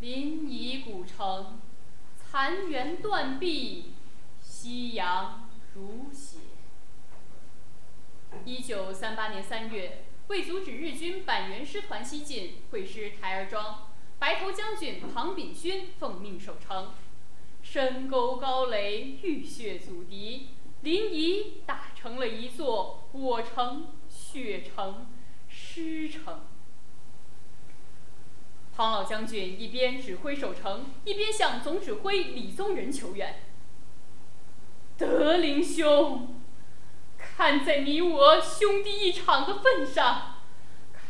临沂古城，残垣断壁，夕阳如血。一九三八年三月，为阻止日军板垣师团西进，会师台儿庄，白头将军庞炳勋奉命守城。深沟高垒，浴血阻敌，临沂打成了一座火城、血城、尸城。庞老将军一边指挥守城，一边向总指挥李宗仁求援。德龄兄，看在你我兄弟一场的份上，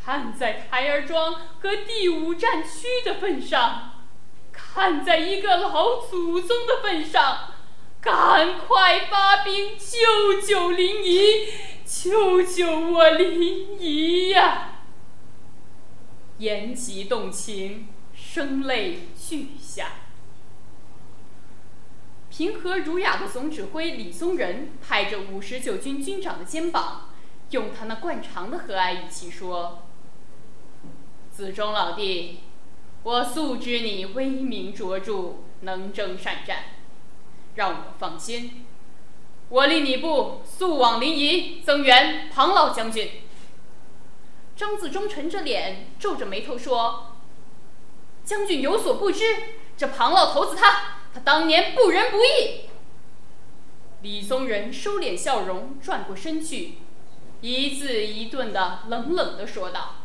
看在台儿庄和第五战区的份上，看在一个老祖宗的份上，赶快发兵救救临沂，救救我临沂呀！言极动情，声泪俱下。平和儒雅的总指挥李宗仁拍着五十九军军长的肩膀，用他那惯常的和蔼语气说：“子忠老弟，我素知你威名卓著，能征善战，让我放心。我令你部速往临沂增援庞老将军。”张自忠沉着脸，皱着眉头说：“将军有所不知，这庞老头子他，他当年不仁不义。”李宗仁收敛笑容，转过身去，一字一顿的冷冷的说道：“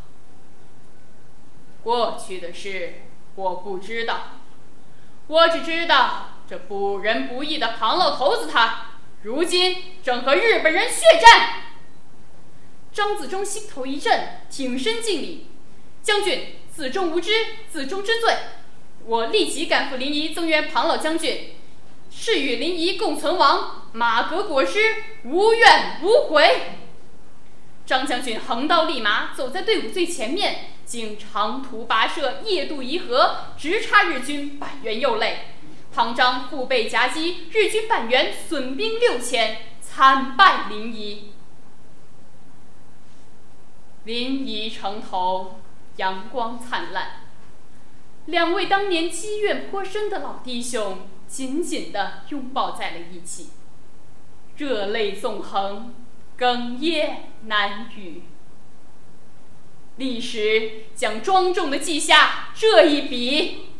过去的事我不知道，我只知道这不仁不义的庞老头子他，如今正和日本人血战。”张自忠心头一震，挺身敬礼：“将军，自忠无知，自忠知罪。我立即赶赴临沂增援庞老将军，誓与临沂共存亡，马革裹尸，无怨无悔。”张将军横刀立马，走在队伍最前面，经长途跋涉，夜渡沂河，直插日军板垣右肋。庞张腹背夹击，日军板垣损兵六千，惨败临沂。临沂城头，阳光灿烂。两位当年积怨颇深的老弟兄紧紧地拥抱在了一起，热泪纵横，哽咽难语。历史将庄重地记下这一笔。